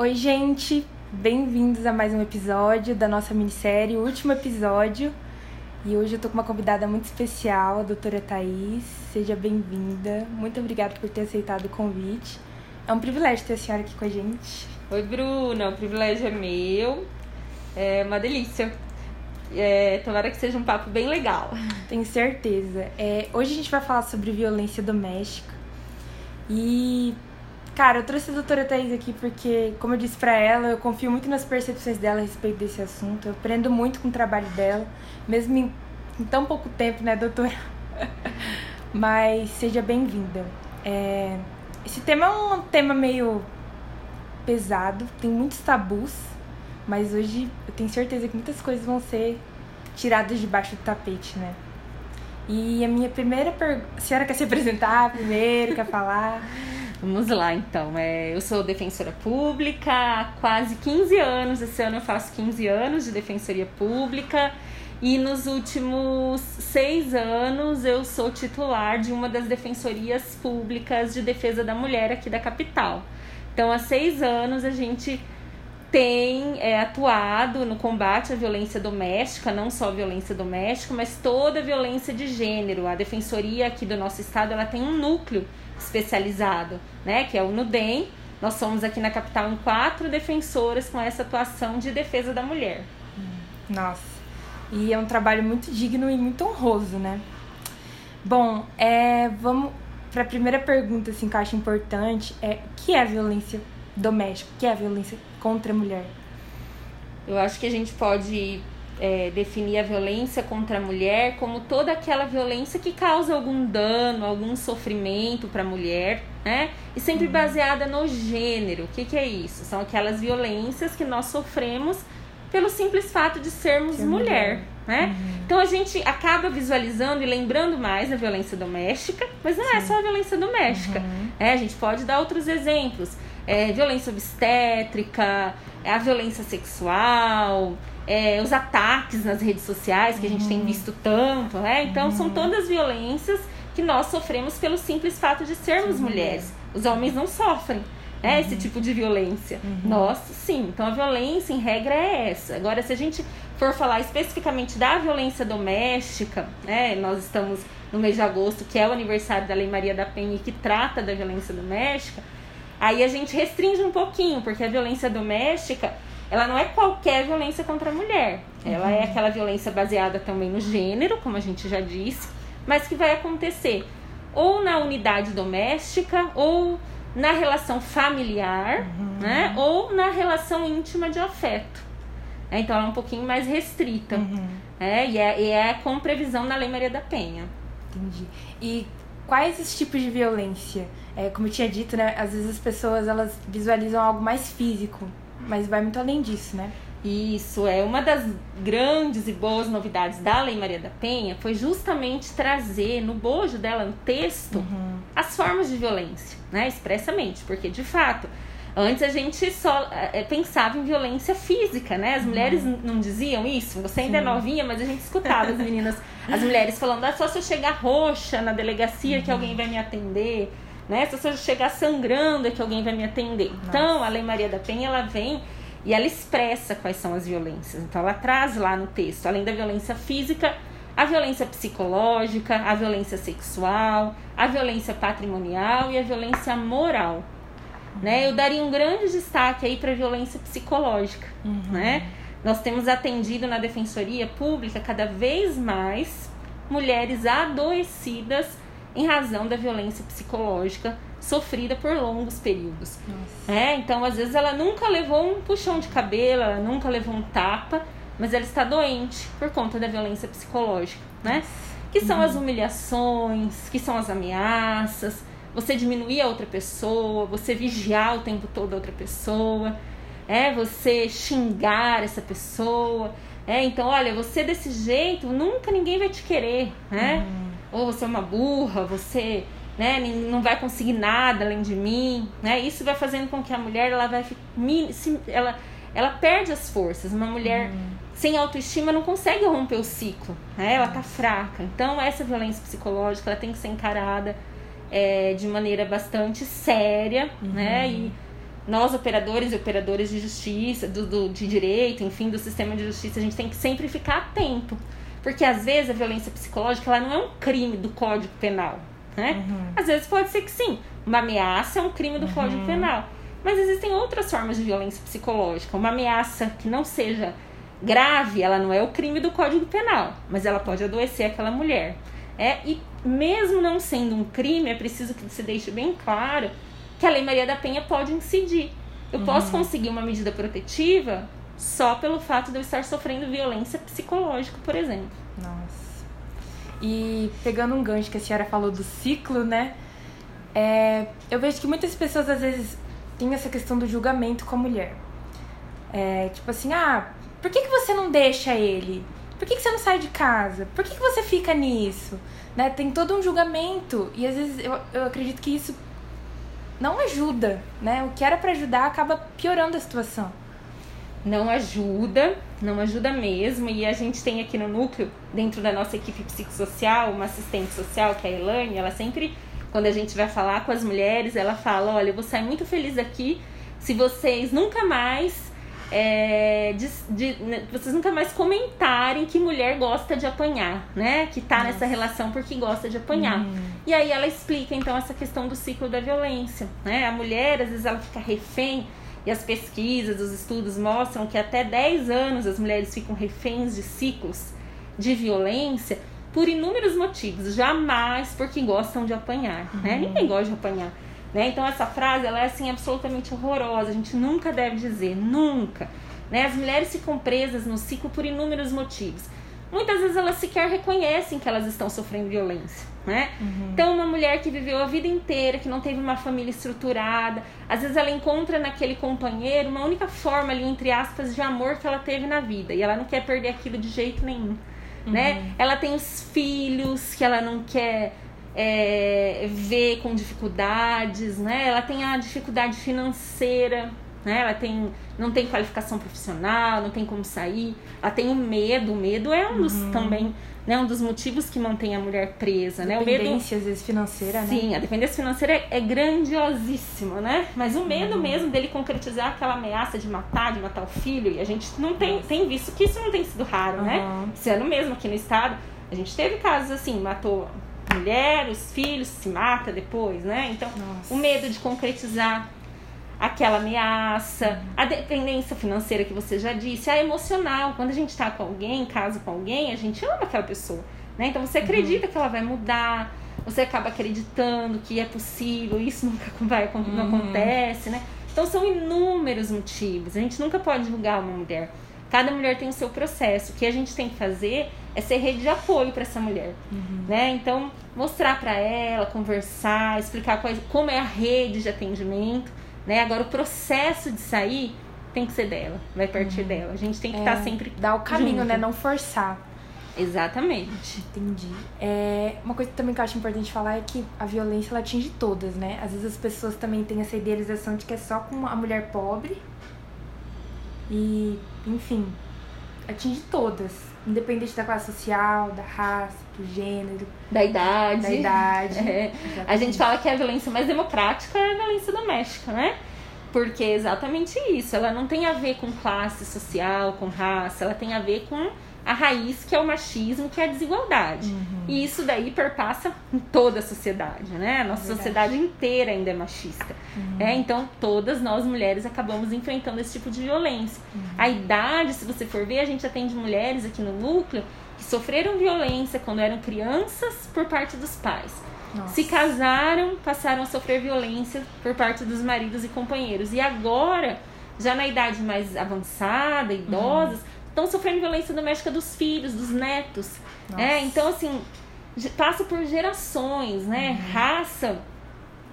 Oi, gente! Bem-vindos a mais um episódio da nossa minissérie, o último episódio. E hoje eu tô com uma convidada muito especial, a doutora Thaís. Seja bem-vinda. Muito obrigada por ter aceitado o convite. É um privilégio ter a senhora aqui com a gente. Oi, Bruna. O privilégio é meu. É uma delícia. É, tomara que seja um papo bem legal. Tenho certeza. É, hoje a gente vai falar sobre violência doméstica. E, cara, eu trouxe a doutora Thaís aqui porque, como eu disse pra ela, eu confio muito nas percepções dela a respeito desse assunto. Eu aprendo muito com o trabalho dela, mesmo em, em tão pouco tempo, né, doutora? Mas seja bem-vinda. É, esse tema é um tema meio pesado, tem muitos tabus, mas hoje eu tenho certeza que muitas coisas vão ser tiradas debaixo do tapete, né? E a minha primeira pergunta. A senhora quer se apresentar primeiro? quer falar? Vamos lá, então. É, eu sou defensora pública há quase 15 anos. Esse ano eu faço 15 anos de defensoria pública. E nos últimos seis anos eu sou titular de uma das defensorias públicas de defesa da mulher aqui da capital. Então, há seis anos a gente tem é, atuado no combate à violência doméstica, não só a violência doméstica, mas toda a violência de gênero. A defensoria aqui do nosso estado ela tem um núcleo especializado, né, que é o NUDEM. Nós somos aqui na capital em quatro defensoras com essa atuação de defesa da mulher. Nossa, e é um trabalho muito digno e muito honroso, né? Bom, é, vamos para a primeira pergunta assim, que eu acho importante, é o que é violência doméstica? O que é violência contra a mulher? Eu acho que a gente pode é, definir a violência contra a mulher como toda aquela violência que causa algum dano, algum sofrimento para a mulher, né? E sempre uhum. baseada no gênero. O que, que é isso? São aquelas violências que nós sofremos pelo simples fato de sermos Ser mulher. mulher. Né? Uhum. Então a gente acaba visualizando e lembrando mais da violência doméstica, mas não é Sim. é só a violência doméstica. Uhum. É, a gente pode dar outros exemplos é, violência obstétrica, é a violência sexual, é, os ataques nas redes sociais que a gente tem uhum. visto tanto, né? Então são uhum. todas violências que nós sofremos pelo simples fato de sermos sim, mulheres. Os homens não sofrem. Né, esse uhum. tipo de violência. Uhum. Nós, sim. Então, a violência, em regra, é essa. Agora, se a gente for falar especificamente da violência doméstica, né, nós estamos no mês de agosto, que é o aniversário da Lei Maria da Penha, e que trata da violência doméstica, Aí a gente restringe um pouquinho, porque a violência doméstica, ela não é qualquer violência contra a mulher. Ela uhum. é aquela violência baseada também no gênero, como a gente já disse, mas que vai acontecer ou na unidade doméstica, ou na relação familiar, uhum. né? Ou na relação íntima de afeto. É, então ela é um pouquinho mais restrita. Uhum. É, e, é, e é com previsão na Lei Maria da Penha. Entendi. E quais os tipos de violência? É, como eu tinha dito, né? Às vezes as pessoas elas visualizam algo mais físico, mas vai muito além disso, né? Isso é uma das grandes e boas novidades da Lei Maria da Penha foi justamente trazer no bojo dela, no texto, uhum. as formas de violência, né? Expressamente, porque de fato Antes a gente só é, pensava em violência física, né? As mulheres uhum. não diziam isso. Você ainda é Sim. é novinha, mas a gente escutava as meninas, as mulheres falando: ah, só se eu chegar roxa na delegacia uhum. que alguém vai me atender, né? Se eu chegar sangrando é que alguém vai me atender. Nossa. Então, a Lei Maria da Penha, ela vem e ela expressa quais são as violências. Então, ela traz lá no texto, além da violência física, a violência psicológica, a violência sexual, a violência patrimonial e a violência moral. Né? Eu daria um grande destaque aí para a violência psicológica. Uhum. Né? Nós temos atendido na defensoria pública cada vez mais mulheres adoecidas em razão da violência psicológica sofrida por longos períodos. É, então, às vezes, ela nunca levou um puxão de cabelo, ela nunca levou um tapa, mas ela está doente por conta da violência psicológica, né? Que são uhum. as humilhações, que são as ameaças, você diminuir a outra pessoa, você vigiar o tempo todo a outra pessoa, é você xingar essa pessoa. É, então, olha, você desse jeito, nunca ninguém vai te querer, né? Uhum. Ou você é uma burra, você né, não vai conseguir nada além de mim, né? Isso vai fazendo com que a mulher ela vai ela ela perde as forças. Uma mulher uhum. sem autoestima não consegue romper o ciclo, né? Ela tá fraca. Então, essa violência psicológica ela tem que ser encarada é, de maneira bastante séria, uhum. né? E nós operadores e operadoras de justiça, do, do, de direito, enfim, do sistema de justiça, a gente tem que sempre ficar atento. Porque às vezes a violência psicológica ela não é um crime do Código Penal. Né? Uhum. Às vezes pode ser que sim. Uma ameaça é um crime do uhum. Código Penal. Mas existem outras formas de violência psicológica. Uma ameaça que não seja grave, ela não é o crime do Código Penal, mas ela pode adoecer aquela mulher. É, e mesmo não sendo um crime, é preciso que se deixe bem claro que a Lei Maria da Penha pode incidir. Eu uhum. posso conseguir uma medida protetiva só pelo fato de eu estar sofrendo violência psicológica, por exemplo. Nossa. E pegando um gancho que a senhora falou do ciclo, né? É, eu vejo que muitas pessoas às vezes têm essa questão do julgamento com a mulher. É, tipo assim, ah, por que, que você não deixa ele? Por que, que você não sai de casa? Por que, que você fica nisso? Né? Tem todo um julgamento. E às vezes eu, eu acredito que isso não ajuda, né? O que era para ajudar acaba piorando a situação. Não ajuda, não ajuda mesmo. E a gente tem aqui no núcleo, dentro da nossa equipe psicossocial, uma assistente social, que é a Elaine, ela sempre, quando a gente vai falar com as mulheres, ela fala: Olha, eu vou sair muito feliz aqui se vocês nunca mais é, de, de, né, vocês nunca mais comentarem que mulher gosta de apanhar, né? Que tá Nossa. nessa relação porque gosta de apanhar. Hum. E aí ela explica então essa questão do ciclo da violência, né? A mulher às vezes ela fica refém e as pesquisas, os estudos mostram que até 10 anos as mulheres ficam reféns de ciclos de violência por inúmeros motivos, jamais porque gostam de apanhar, né? uhum. Ninguém gosta de apanhar. Né? Então essa frase ela é assim absolutamente horrorosa. A gente nunca deve dizer, nunca. Né? As mulheres ficam presas no ciclo por inúmeros motivos. Muitas vezes elas sequer reconhecem que elas estão sofrendo violência. Né? Uhum. Então, uma mulher que viveu a vida inteira, que não teve uma família estruturada, às vezes ela encontra naquele companheiro uma única forma ali, entre aspas, de amor que ela teve na vida. E ela não quer perder aquilo de jeito nenhum. Uhum. Né? Ela tem os filhos que ela não quer é, vê com dificuldades, né? Ela tem a dificuldade financeira, né? Ela tem, não tem qualificação profissional, não tem como sair. Ela tem o medo. O medo é um dos uhum. também, né? Um dos motivos que mantém a mulher presa, né? O medo, às vezes financeira, né? Sim, a dependência financeira é, é grandiosíssima, né? Mas o medo uhum. mesmo dele concretizar aquela ameaça de matar, de matar o filho, e a gente não tem, tem visto que isso não tem sido raro, uhum. né? Esse ano mesmo aqui no estado, a gente teve casos assim, matou mulher, os filhos, se mata depois, né? Então, Nossa. o medo de concretizar aquela ameaça, a dependência financeira que você já disse, a emocional. Quando a gente tá com alguém, casa com alguém, a gente ama aquela pessoa, né? Então você acredita uhum. que ela vai mudar, você acaba acreditando que é possível, isso nunca vai, não uhum. acontece, né? Então são inúmeros motivos. A gente nunca pode julgar uma mulher. Cada mulher tem o seu processo. O que a gente tem que fazer é ser rede de apoio para essa mulher, uhum. né? Então, mostrar para ela, conversar, explicar quais, como é a rede de atendimento, né? Agora, o processo de sair tem que ser dela, vai partir uhum. dela. A gente tem que estar é, tá sempre dar o caminho, junto. né? Não forçar. Exatamente. Entendi. É, uma coisa também que eu acho importante falar é que a violência ela atinge todas, né? Às vezes as pessoas também têm essa idealização de que é só com a mulher pobre. E, enfim, atinge todas independente da classe social, da raça, do gênero, da idade. Da idade. É. A gente fala que a violência mais democrática é a violência doméstica, né? Porque é exatamente isso. Ela não tem a ver com classe social, com raça, ela tem a ver com a raiz que é o machismo, que é a desigualdade. Uhum. E isso daí perpassa em toda a sociedade, né? A nossa é sociedade inteira ainda é machista. Uhum. É, então, todas nós mulheres acabamos enfrentando esse tipo de violência. Uhum. A idade, se você for ver, a gente atende mulheres aqui no núcleo que sofreram violência quando eram crianças por parte dos pais. Nossa. Se casaram, passaram a sofrer violência por parte dos maridos e companheiros. E agora, já na idade mais avançada, idosas, estão sofrendo violência doméstica dos filhos, dos netos. É, então, assim, passa por gerações, né? Uhum. Raça,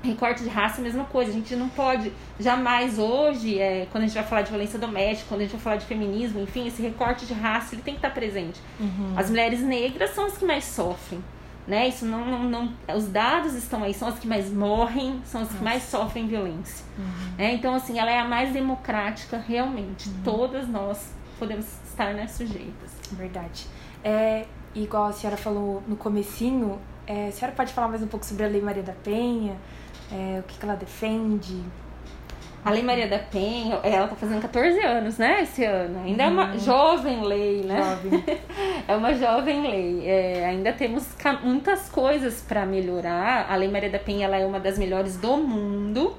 recorte de raça, mesma coisa. A gente não pode jamais hoje, é, quando a gente vai falar de violência doméstica, quando a gente vai falar de feminismo, enfim, esse recorte de raça ele tem que estar presente. Uhum. As mulheres negras são as que mais sofrem. Né? Isso não, não, não, os dados estão aí, são as que mais morrem, são as Nossa. que mais sofrem violência. Uhum. É, então, assim, ela é a mais democrática, realmente. Uhum. Todas nós podemos estar né, sujeitas. Verdade. É, igual a senhora falou no comecinho, é, a senhora pode falar mais um pouco sobre a Lei Maria da Penha, é, o que, que ela defende? A Lei Maria da Penha, ela tá fazendo 14 anos, né, esse ano. Ainda é uma uhum. jovem lei, né? Jovem. é uma jovem lei. É, ainda temos muitas coisas para melhorar. A Lei Maria da Penha ela é uma das melhores do mundo.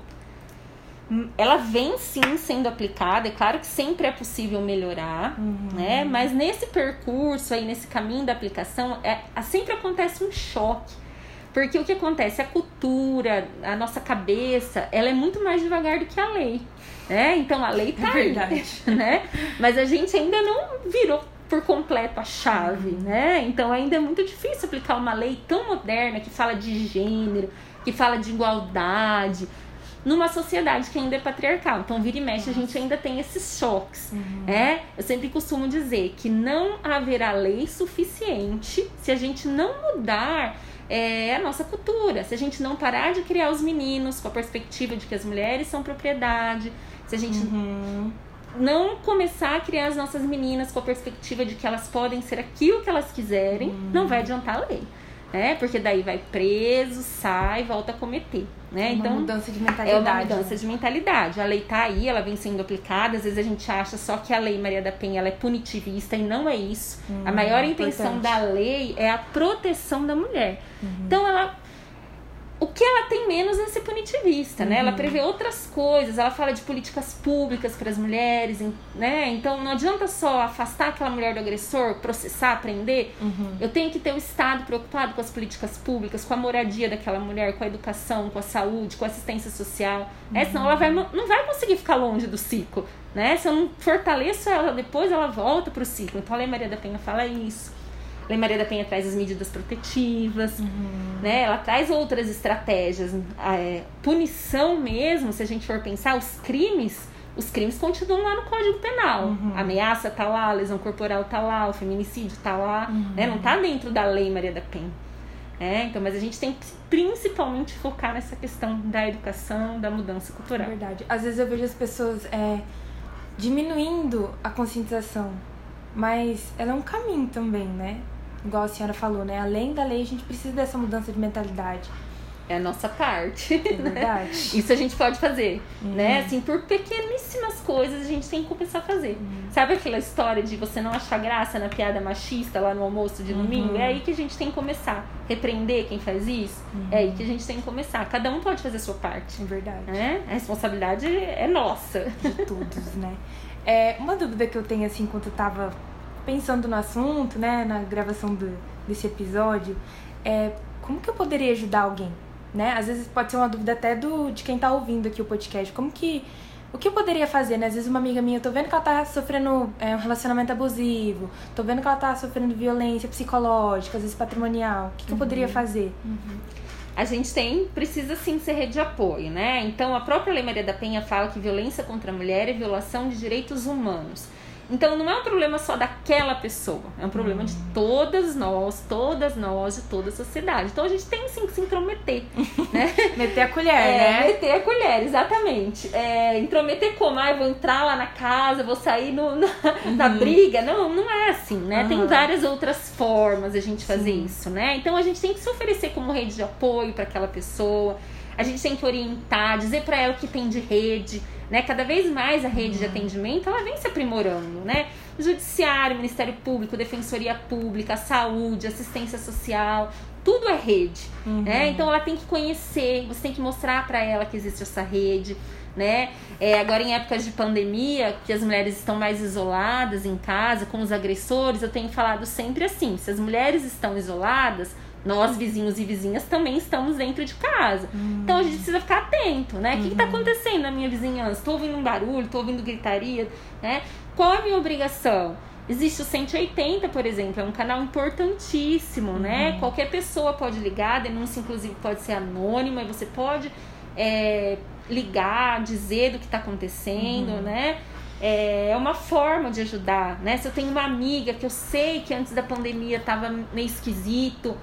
Ela vem sim sendo aplicada, é claro que sempre é possível melhorar, uhum. né? Mas nesse percurso aí, nesse caminho da aplicação, é, sempre acontece um choque porque o que acontece? A cultura, a nossa cabeça, ela é muito mais devagar do que a lei. Né? Então a lei tá é verdade. Aí, né? Mas a gente ainda não virou por completo a chave, né? Então ainda é muito difícil aplicar uma lei tão moderna que fala de gênero, que fala de igualdade, numa sociedade que ainda é patriarcal. Então, vira e mexe, a gente ainda tem esses choques. Uhum. É? Eu sempre costumo dizer que não haverá lei suficiente se a gente não mudar é a nossa cultura. Se a gente não parar de criar os meninos com a perspectiva de que as mulheres são propriedade, se a gente uhum. não começar a criar as nossas meninas com a perspectiva de que elas podem ser aquilo que elas quiserem, uhum. não vai adiantar a lei né? Porque daí vai preso, sai, volta a cometer, né? É uma então, mudança de mentalidade. É uma mudança né? de mentalidade. A lei tá aí, ela vem sendo aplicada. Às vezes a gente acha só que a lei Maria da Penha ela é punitivista e não é isso. Hum, a maior intenção importante. da lei é a proteção da mulher. Uhum. Então ela o que ela tem menos é ser punitivista, né? Ela uhum. prevê outras coisas, ela fala de políticas públicas para as mulheres, né? Então não adianta só afastar aquela mulher do agressor, processar, prender. Uhum. Eu tenho que ter o Estado preocupado com as políticas públicas, com a moradia daquela mulher, com a educação, com a saúde, com a assistência social. Uhum. É, senão ela vai, não vai conseguir ficar longe do ciclo, né? Se eu não fortaleço ela, depois ela volta para o ciclo. Então a Lei Maria da Penha fala isso. Lei Maria da Penha traz as medidas protetivas, uhum. né? Ela traz outras estratégias. É, punição mesmo, se a gente for pensar, os crimes, os crimes continuam lá no Código Penal. Uhum. A ameaça tá lá, a lesão corporal tá lá, o feminicídio tá lá, uhum. né? Não tá dentro da Lei Maria da Penha. É, então, mas a gente tem que principalmente focar nessa questão da educação, da mudança cultural. É verdade. Às vezes eu vejo as pessoas é, diminuindo a conscientização, mas ela é um caminho também, né? Igual a senhora falou, né? Além da lei, a gente precisa dessa mudança de mentalidade. É a nossa parte. É né? verdade. Isso a gente pode fazer, uhum. né? Assim, por pequeníssimas coisas a gente tem que começar a fazer. Uhum. Sabe aquela história de você não achar graça na piada machista lá no almoço de domingo? Uhum. É aí que a gente tem que começar. Repreender quem faz isso? É aí que a gente tem que começar. Cada um pode fazer a sua parte. É verdade. Né? A responsabilidade é nossa. De todos, né? É, uma dúvida que eu tenho, assim, enquanto eu tava pensando no assunto, né, na gravação do, desse episódio, é como que eu poderia ajudar alguém, né? Às vezes pode ser uma dúvida até do de quem tá ouvindo aqui o podcast, como que o que eu poderia fazer, né? Às vezes uma amiga minha, eu tô vendo que ela tá sofrendo é, um relacionamento abusivo, tô vendo que ela tá sofrendo violência psicológica, às vezes patrimonial. O que, que uhum. eu poderia fazer? Uhum. A gente tem, precisa sim ser rede de apoio, né? Então a própria Lei Maria da Penha fala que violência contra a mulher é violação de direitos humanos. Então não é um problema só daquela pessoa, é um problema de todas nós, todas nós, de toda a sociedade. Então a gente tem sim que se intrometer, né? meter a colher, é, né? Meter a colher, exatamente. É, intrometer como? Ah, eu vou entrar lá na casa, vou sair no, na, uhum. na briga. Não, não é assim, né? Uhum. Tem várias outras formas a gente fazer sim. isso, né? Então a gente tem que se oferecer como rede de apoio para aquela pessoa. A gente tem que orientar, dizer para ela o que tem de rede né? Cada vez mais a rede de atendimento ela vem se aprimorando, né? Judiciário, Ministério Público, Defensoria Pública, Saúde, Assistência Social, tudo é rede, uhum. né? Então ela tem que conhecer, você tem que mostrar para ela que existe essa rede, né? É, agora em épocas de pandemia, que as mulheres estão mais isoladas em casa com os agressores, eu tenho falado sempre assim: se as mulheres estão isoladas, nós, vizinhos e vizinhas, também estamos dentro de casa. Então a gente precisa ficar atento, né? O que está uhum. acontecendo na minha vizinhança? Estou ouvindo um barulho, estou ouvindo gritaria, né? Qual é a minha obrigação? Existe o 180, por exemplo, é um canal importantíssimo, né? uhum. né? Qualquer pessoa pode ligar, a denúncia inclusive pode ser anônima, e você pode é, ligar, dizer do que está acontecendo, uhum. né? É, é uma forma de ajudar, né? Se eu tenho uma amiga que eu sei que antes da pandemia estava meio esquisito,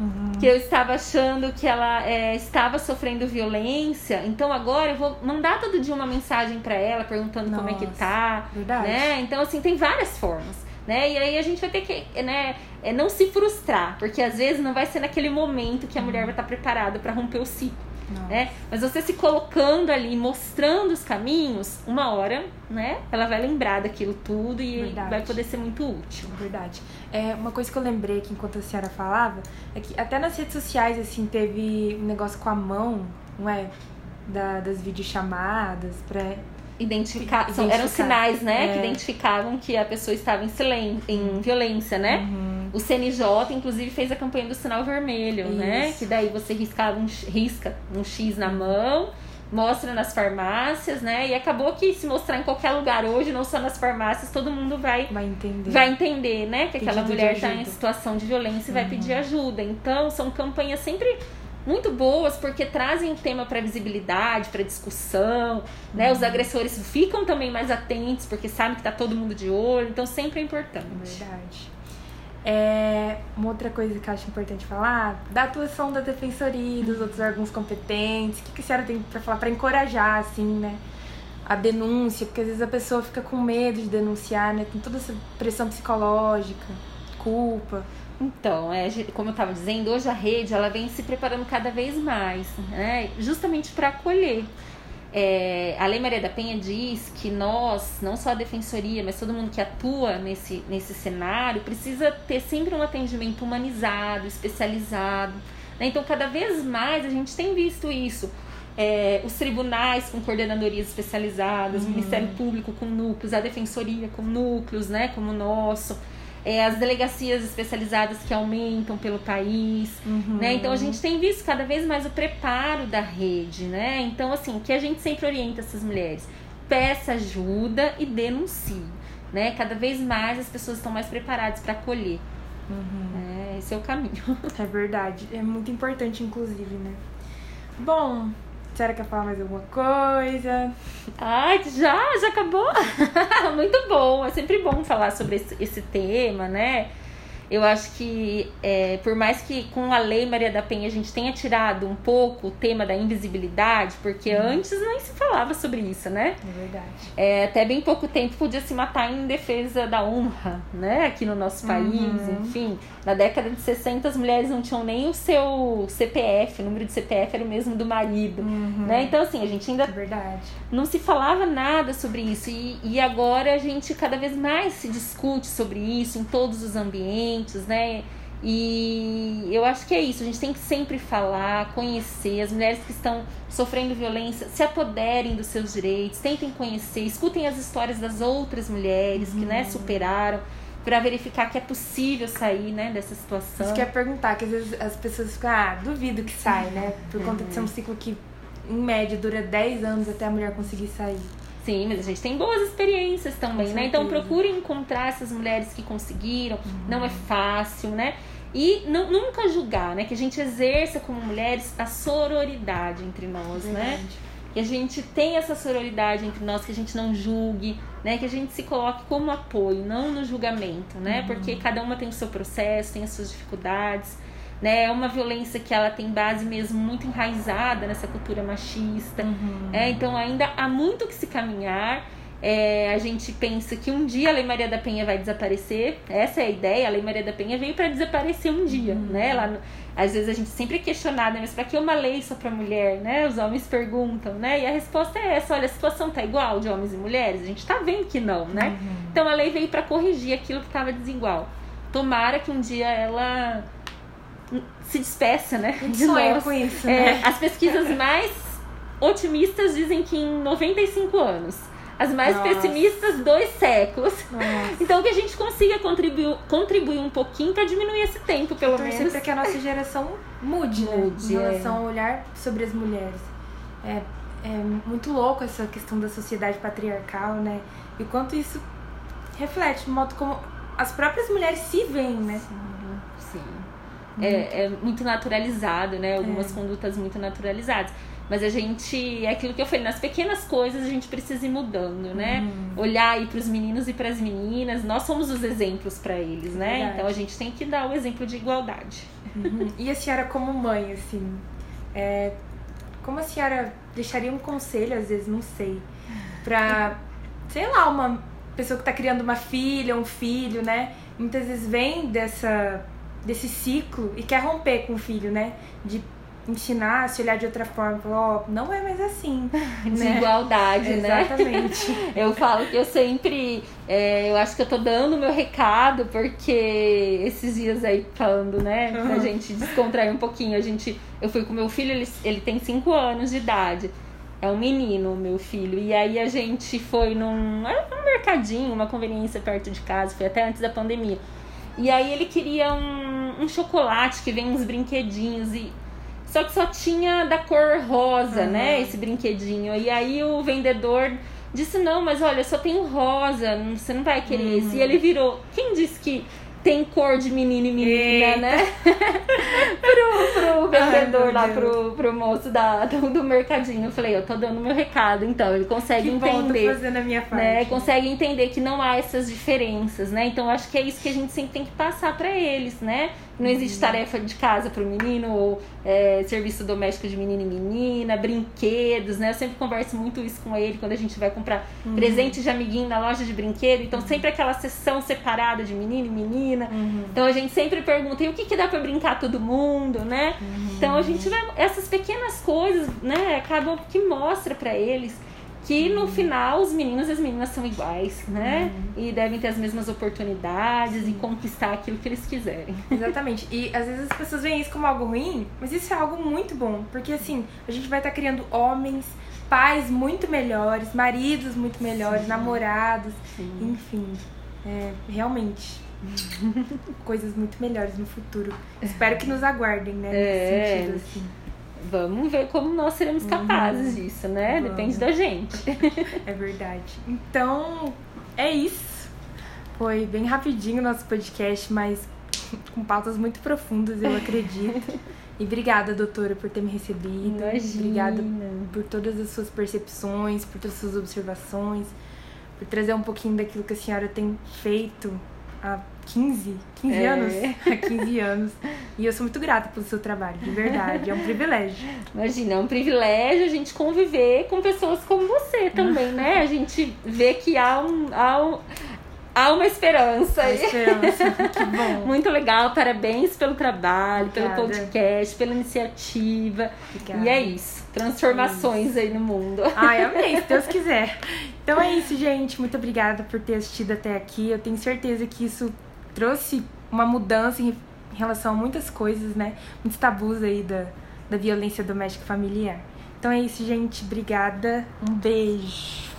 Uhum. Que eu estava achando que ela é, estava sofrendo violência. Então agora eu vou mandar todo dia uma mensagem para ela perguntando Nossa, como é que tá. Verdade. Né? Então, assim, tem várias formas. Né? E aí a gente vai ter que né, é não se frustrar, porque às vezes não vai ser naquele momento que a mulher vai estar preparada para romper o ciclo. Né? Mas você se colocando ali, mostrando os caminhos, uma hora, né? Ela vai lembrar daquilo tudo e Verdade. vai poder ser muito útil. Verdade. É, uma coisa que eu lembrei aqui enquanto a senhora falava é que até nas redes sociais, assim, teve um negócio com a mão, não é? Da, das videochamadas pra identificar, identificar. eram sinais, né, é. que identificavam que a pessoa estava em silêncio, em violência, né? Uhum. O CNJ, inclusive, fez a campanha do sinal vermelho, né? Isso. né? Que daí você riscava um, risca um X na mão, mostra nas farmácias, né? E acabou que se mostrar em qualquer lugar hoje, não só nas farmácias, todo mundo vai vai entender, vai entender né? Que aquela mulher está em situação de violência e uhum. vai pedir ajuda. Então, são campanhas sempre muito boas porque trazem o tema para visibilidade, para discussão, né? Os uhum. agressores ficam também mais atentos porque sabem que tá todo mundo de olho, então sempre é importante. Verdade. É, uma outra coisa que eu acho importante falar, da atuação da defensoria e dos outros órgãos competentes, o que, que a senhora tem para falar para encorajar, assim, né? A denúncia, porque às vezes a pessoa fica com medo de denunciar, né? Tem toda essa pressão psicológica, culpa. Então, é, como eu estava dizendo, hoje a rede ela vem se preparando cada vez mais, né? justamente para acolher. É, a Lei Maria da Penha diz que nós, não só a defensoria, mas todo mundo que atua nesse, nesse cenário, precisa ter sempre um atendimento humanizado, especializado. Né? Então, cada vez mais a gente tem visto isso. É, os tribunais com coordenadorias especializadas, uhum. o Ministério Público com núcleos, a defensoria com núcleos, né, como o nosso é, as delegacias especializadas que aumentam pelo país, uhum. né? Então a gente tem visto cada vez mais o preparo da rede, né? Então assim, o que a gente sempre orienta essas mulheres, peça ajuda e denuncie, né? Cada vez mais as pessoas estão mais preparadas para acolher. Uhum. É, esse é o caminho. É verdade, é muito importante inclusive, né? Bom, a quer falar mais alguma coisa? Ai, já? Já acabou? Muito bom. É sempre bom falar sobre esse, esse tema, né? Eu acho que, é, por mais que com a Lei Maria da Penha a gente tenha tirado um pouco o tema da invisibilidade, porque uhum. antes nem se falava sobre isso, né? É verdade. É, até bem pouco tempo podia se matar em defesa da honra, né? Aqui no nosso país, uhum. enfim. Na década de 60 as mulheres não tinham nem o seu CPF, o número de CPF era o mesmo do marido, uhum. né? Então, assim, a gente ainda... É verdade. Não se falava nada sobre isso e, e agora a gente cada vez mais se discute sobre isso em todos os ambientes né? E eu acho que é isso, a gente tem que sempre falar, conhecer as mulheres que estão sofrendo violência, se apoderem dos seus direitos, tentem conhecer, escutem as histórias das outras mulheres uhum. que né, uhum. superaram para verificar que é possível sair, né, dessa situação. Isso que eu ia perguntar, que às vezes as pessoas ficam, ah, duvido que sai, né? Por conta de ser um ciclo que, em média, dura 10 anos até a mulher conseguir sair. Sim, mas a gente tem boas experiências também, né? Então procure encontrar essas mulheres que conseguiram. Uhum. Não é fácil, né? E não, nunca julgar, né? Que a gente exerça como mulheres a sororidade entre nós, né? Verdade. né? Que a gente tenha essa sororidade entre nós, que a gente não julgue, né? Que a gente se coloque como apoio, não no julgamento, né? Uhum. Porque cada uma tem o seu processo, tem as suas dificuldades né? É uma violência que ela tem base mesmo muito enraizada nessa cultura machista. Uhum. É, então ainda há muito que se caminhar. É, a gente pensa que um dia a Lei Maria da Penha vai desaparecer. Essa é a ideia. A Lei Maria da Penha veio para desaparecer um dia, uhum. né? Lá no, às vezes a gente sempre é questionada, mas para que uma lei só para mulher, né? Os homens perguntam, né? E a resposta é essa: olha, a situação tá igual de homens e mulheres. A gente tá vendo que não, né? Uhum. Então a lei veio para corrigir aquilo que estava desigual. Tomara que um dia ela se despeça, né? De sonha nós. com isso, é, né? As pesquisas mais otimistas dizem que em 95 anos. As mais Nossa. pessimistas, dois séculos. Nossa. Então que a gente consiga contribuir, contribuir um pouquinho para diminuir esse tempo, pelo Torcer menos. para que a nossa geração mude, né? Mude, em relação é. ao olhar sobre as mulheres. É, é muito louco essa questão da sociedade patriarcal, né? E quanto isso reflete no modo como as próprias mulheres se veem, né? Sim. sim é, é muito naturalizado, né? Algumas é. condutas muito naturalizadas. Mas a gente, é aquilo que eu falei, nas pequenas coisas a gente precisa ir mudando, né? Uhum. Olhar aí para os meninos e para as meninas, nós somos os exemplos para eles, né? Verdade. Então a gente tem que dar o exemplo de igualdade. Uhum. E a senhora, como mãe, assim, é, como a senhora deixaria um conselho, às vezes, não sei, para, sei lá, uma pessoa que está criando uma filha, um filho, né? Muitas vezes vem dessa desse ciclo e quer romper com o filho, né? De ensinar, se olhar de outra forma, falar, ó, não é mais assim. Desigualdade, né? Exatamente. eu falo que eu sempre, é, eu acho que eu tô dando o meu recado, porque esses dias aí falando, né, pra gente descontrair um pouquinho, a gente, eu fui com meu filho, ele, ele tem 5 anos de idade. É um menino, meu filho. E aí a gente foi num, um mercadinho, uma conveniência perto de casa, foi até antes da pandemia. E aí ele queria um, um chocolate que vem uns brinquedinhos e só que só tinha da cor rosa, uhum. né? Esse brinquedinho. E aí o vendedor disse: Não, mas olha, só tem rosa, você não vai querer uhum. esse. E ele virou: Quem disse que tem cor de menino e menina, Eita. né? pro, pro vendedor Ai, lá, pro, pro moço da, do, do, mercadinho. Eu falei, eu tô dando meu recado, então. Ele consegue que entender. Bom, fazendo a minha parte. Né? Consegue entender que não há essas diferenças, né? Então acho que é isso que a gente sempre tem que passar para eles, né? Não existe uhum. tarefa de casa para o menino, ou é, serviço doméstico de menino e menina, brinquedos, né? Eu sempre converso muito isso com ele quando a gente vai comprar uhum. presente de amiguinho na loja de brinquedo. Então, sempre aquela sessão separada de menino e menina. Uhum. Então, a gente sempre pergunta: e o que, que dá para brincar todo mundo, né? Uhum. Então, a gente vai. Essas pequenas coisas, né? Acabam que mostra para eles que no final os meninos e as meninas são iguais, né? Uhum. E devem ter as mesmas oportunidades e conquistar aquilo que eles quiserem. Exatamente. E às vezes as pessoas veem isso como algo ruim, mas isso é algo muito bom, porque assim, a gente vai estar tá criando homens, pais muito melhores, maridos muito melhores, Sim. namorados, Sim. enfim. É, realmente. coisas muito melhores no futuro. Espero que nos aguardem, né? Nesse é. sentido, assim vamos ver como nós seremos capazes uhum. disso, né? Vamos. Depende da gente. É verdade. Então, é isso. Foi bem rapidinho o nosso podcast, mas com pautas muito profundas, eu acredito. E obrigada, doutora, por ter me recebido. Imagina. Obrigada por todas as suas percepções, por todas as suas observações, por trazer um pouquinho daquilo que a senhora tem feito há 15, 15 é. anos? Há 15 anos. E eu sou muito grata pelo seu trabalho, de verdade. É um privilégio. Imagina, é um privilégio a gente conviver com pessoas como você também, né? A gente vê que há um. Há um há uma esperança. Há esperança, que bom. Muito legal, parabéns pelo trabalho, Obrigada. pelo podcast, pela iniciativa. Obrigada. E é isso, transformações é isso. aí no mundo. Ai, amei, se Deus quiser. Então é isso, gente. Muito obrigada por ter assistido até aqui. Eu tenho certeza que isso trouxe uma mudança em relação a muitas coisas, né? Muitos tabus aí da, da violência doméstica familiar. Então é isso, gente. Obrigada. Um beijo.